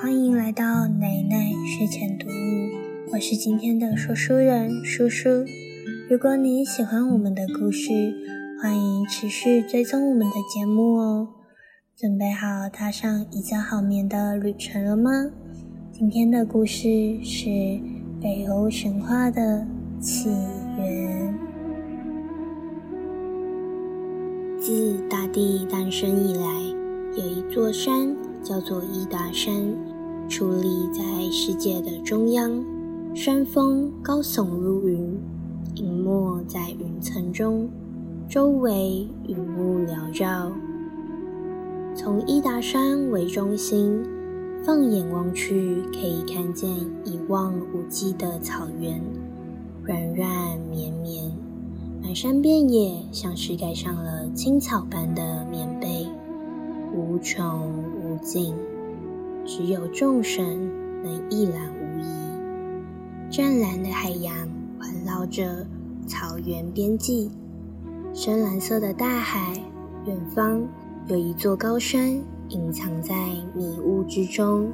欢迎来到奶奶睡前读物，我是今天的说书人舒舒。如果你喜欢我们的故事，欢迎持续追踪我们的节目哦。准备好踏上一觉好眠的旅程了吗？今天的故事是北欧神话的起源。自大地诞生以来，有一座山叫做伊达山，矗立在世界的中央。山峰高耸入云，隐没在云层中，周围云雾缭绕。从伊达山为中心，放眼望去，可以看见一望无际的草原，软软绵绵，满山遍野像是盖上了青草般的棉被，无穷无尽，只有众神能一览无遗。湛蓝的海洋环绕着草原边际，深蓝色的大海，远方。有一座高山隐藏在迷雾之中，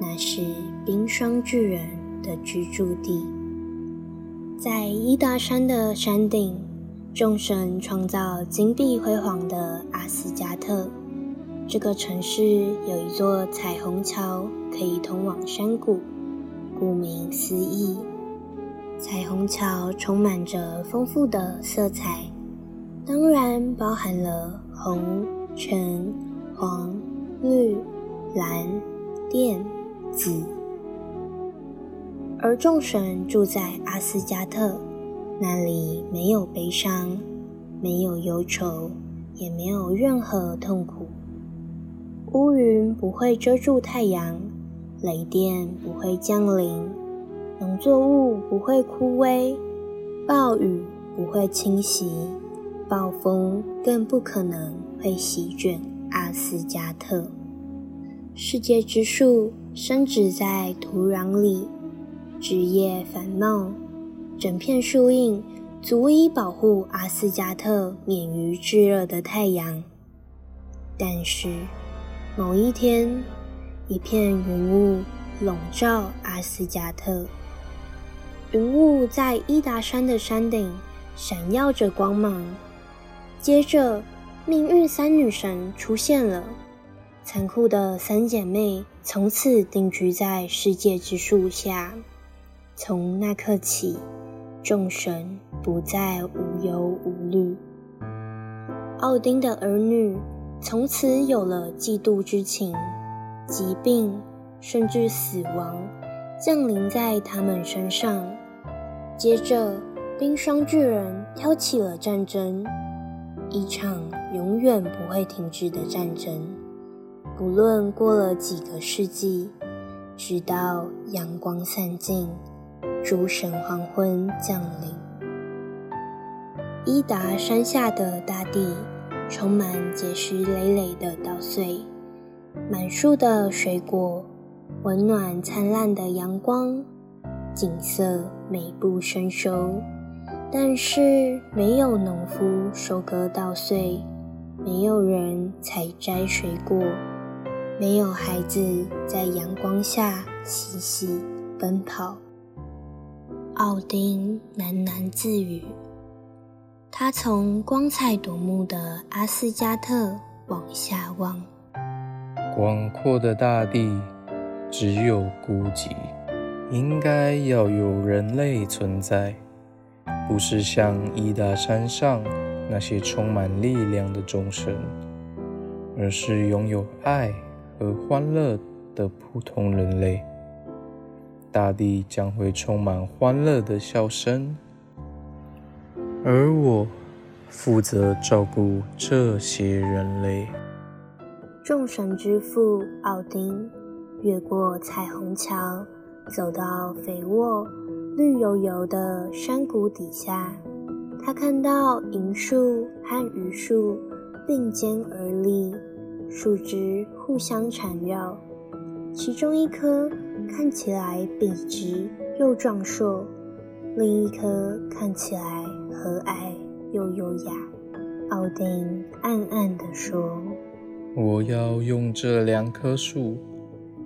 那是冰霜巨人的居住地。在伊达山的山顶，众神创造金碧辉煌的阿斯加特。这个城市有一座彩虹桥，可以通往山谷。顾名思义，彩虹桥充满着丰富的色彩，当然包含了红。橙、黄、绿、蓝、靛、紫，而众神住在阿斯加特，那里没有悲伤，没有忧愁，也没有任何痛苦。乌云不会遮住太阳，雷电不会降临，农作物不会枯萎，暴雨不会侵袭，暴风更不可能。会席卷阿斯加特，世界之树生长在土壤里，枝叶繁茂，整片树荫足以保护阿斯加特免于炙热的太阳。但是，某一天，一片云雾笼罩阿斯加特，云雾在伊达山的山顶闪耀着光芒，接着。命运三女神出现了，残酷的三姐妹从此定居在世界之树下。从那刻起，众神不再无忧无虑。奥丁的儿女从此有了嫉妒之情，疾病甚至死亡降临在他们身上。接着，冰霜巨人挑起了战争。一场永远不会停止的战争，不论过了几个世纪，直到阳光散尽，诸神黄昏降临。伊达山下的大地充满结实累累的稻穗，满树的水果，温暖灿烂的阳光，景色美不胜收。但是没有农夫收割稻穗，没有人采摘水果，没有孩子在阳光下嬉戏奔跑。奥丁喃喃自语，他从光彩夺目的阿斯加特往下望，广阔的大地只有孤寂，应该要有人类存在。不是像伊达山上那些充满力量的众神，而是拥有爱和欢乐的普通人类。大地将会充满欢乐的笑声，而我负责照顾这些人类。众神之父奥丁越过彩虹桥，走到肥沃。绿油油的山谷底下，他看到银树和榆树并肩而立，树枝互相缠绕。其中一棵看起来笔直又壮硕，另一棵看起来和蔼又优雅。奥丁暗暗地说：“我要用这两棵树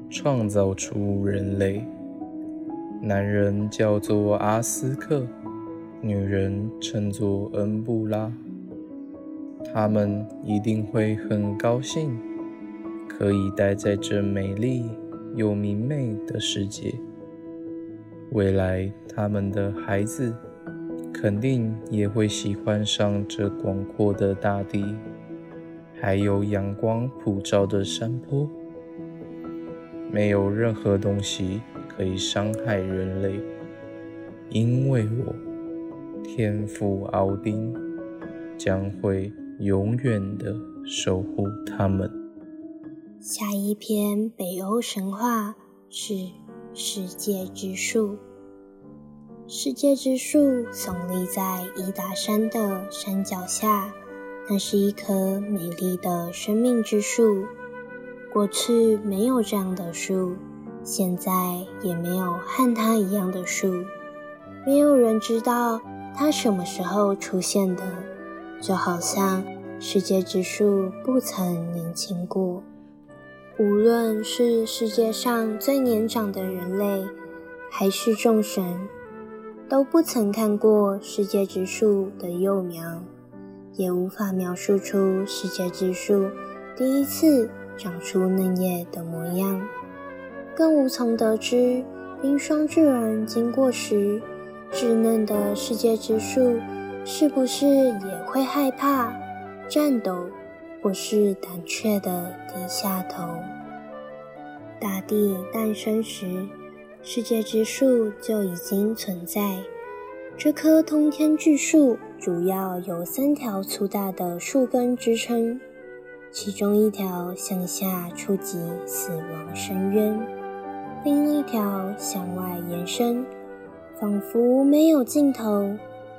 创造出人类。男人叫做阿斯克，女人称作恩布拉。他们一定会很高兴，可以待在这美丽又明媚的世界。未来，他们的孩子肯定也会喜欢上这广阔的大地，还有阳光普照的山坡。没有任何东西。可以伤害人类，因为我天父奥丁将会永远的守护他们。下一篇北欧神话是世界之树。世界之树耸立在伊达山的山脚下，那是一棵美丽的生命之树。过去没有这样的树。现在也没有和它一样的树，没有人知道它什么时候出现的，就好像世界之树不曾年轻过。无论是世界上最年长的人类，还是众神，都不曾看过世界之树的幼苗，也无法描述出世界之树第一次长出嫩叶的模样。更无从得知，冰霜巨人经过时，稚嫩的世界之树是不是也会害怕、颤抖，或是胆怯地低下头？大地诞生时，世界之树就已经存在。这棵通天巨树主要由三条粗大的树根支撑，其中一条向下触及死亡深渊。另一条向外延伸，仿佛没有尽头，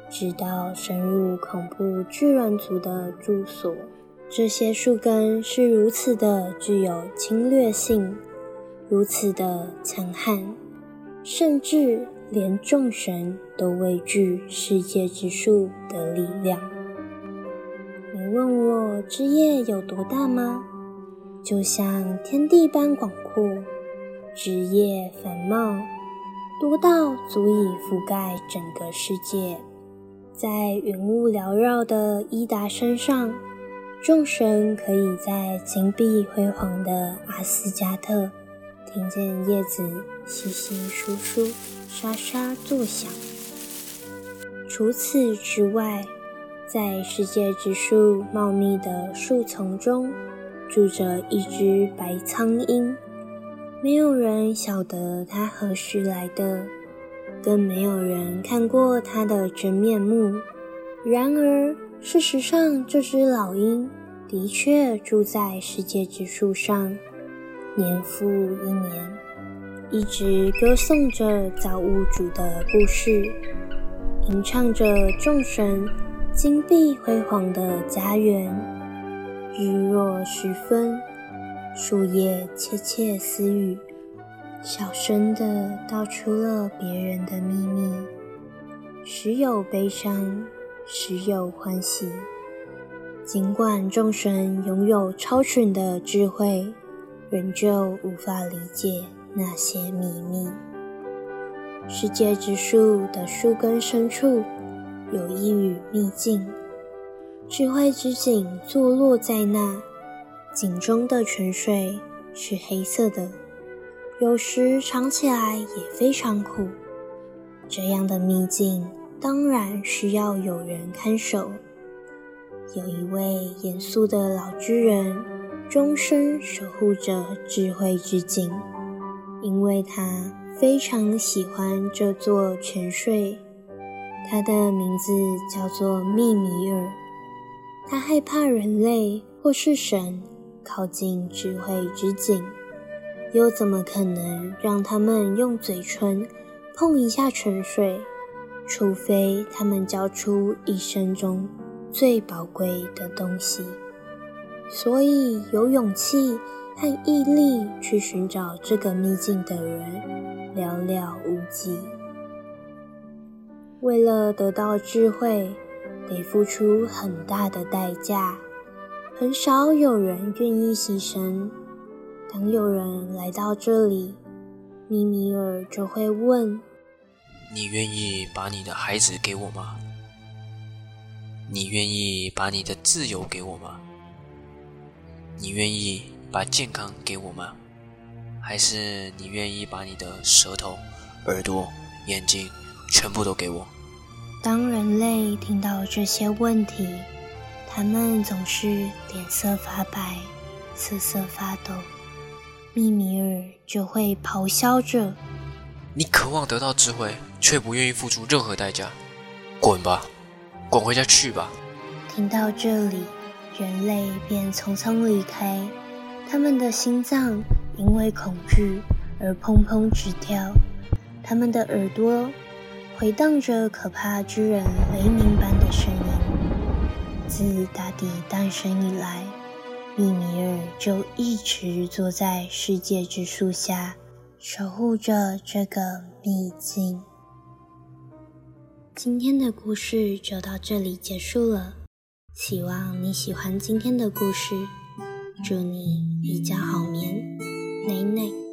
直到深入恐怖巨人族的住所。这些树根是如此的具有侵略性，如此的强悍，甚至连众神都畏惧世界之树的力量。你问我枝叶有多大吗？就像天地般广阔。枝叶繁茂，多到足以覆盖整个世界。在云雾缭绕的伊达山上，众神可以在金碧辉煌的阿斯加特听见叶子窸窸窣窣、沙沙作响。除此之外，在世界之树茂密的树丛中，住着一只白苍鹰。没有人晓得它何时来的，更没有人看过它的真面目。然而，事实上，这只老鹰的确住在世界之树上，年复一年，一直歌颂着造物主的故事，吟唱着众神金碧辉煌的家园。日落时分。树叶窃窃私语，小声地道出了别人的秘密，时有悲伤，时有欢喜。尽管众神拥有超群的智慧，仍旧无法理解那些秘密。世界之树的树根深处有一缕秘境，智慧之井坐落在那。井中的泉水是黑色的，有时尝起来也非常苦。这样的秘境当然需要有人看守。有一位严肃的老巨人，终身守护着智慧之井，因为他非常喜欢这座泉水。他的名字叫做密米尔。他害怕人类或是神。靠近智慧之井，又怎么可能让他们用嘴唇碰一下泉水？除非他们交出一生中最宝贵的东西。所以，有勇气和毅力去寻找这个秘境的人寥寥无几。为了得到智慧，得付出很大的代价。很少有人愿意牺牲，当有人来到这里，密米尔就会问：“你愿意把你的孩子给我吗？你愿意把你的自由给我吗？你愿意把健康给我吗？还是你愿意把你的舌头、耳朵、眼睛全部都给我？”当人类听到这些问题，他们总是脸色发白，瑟瑟发抖。密米尔就会咆哮着：“你渴望得到智慧，却不愿意付出任何代价，滚吧，滚回家去吧！”听到这里，人类便匆匆离开，他们的心脏因为恐惧而砰砰直跳，他们的耳朵回荡着可怕之人雷鸣般的声音。自大地诞生以来，密米尔就一直坐在世界之树下，守护着这个秘境。今天的故事就到这里结束了，希望你喜欢今天的故事。祝你一觉好眠，累累。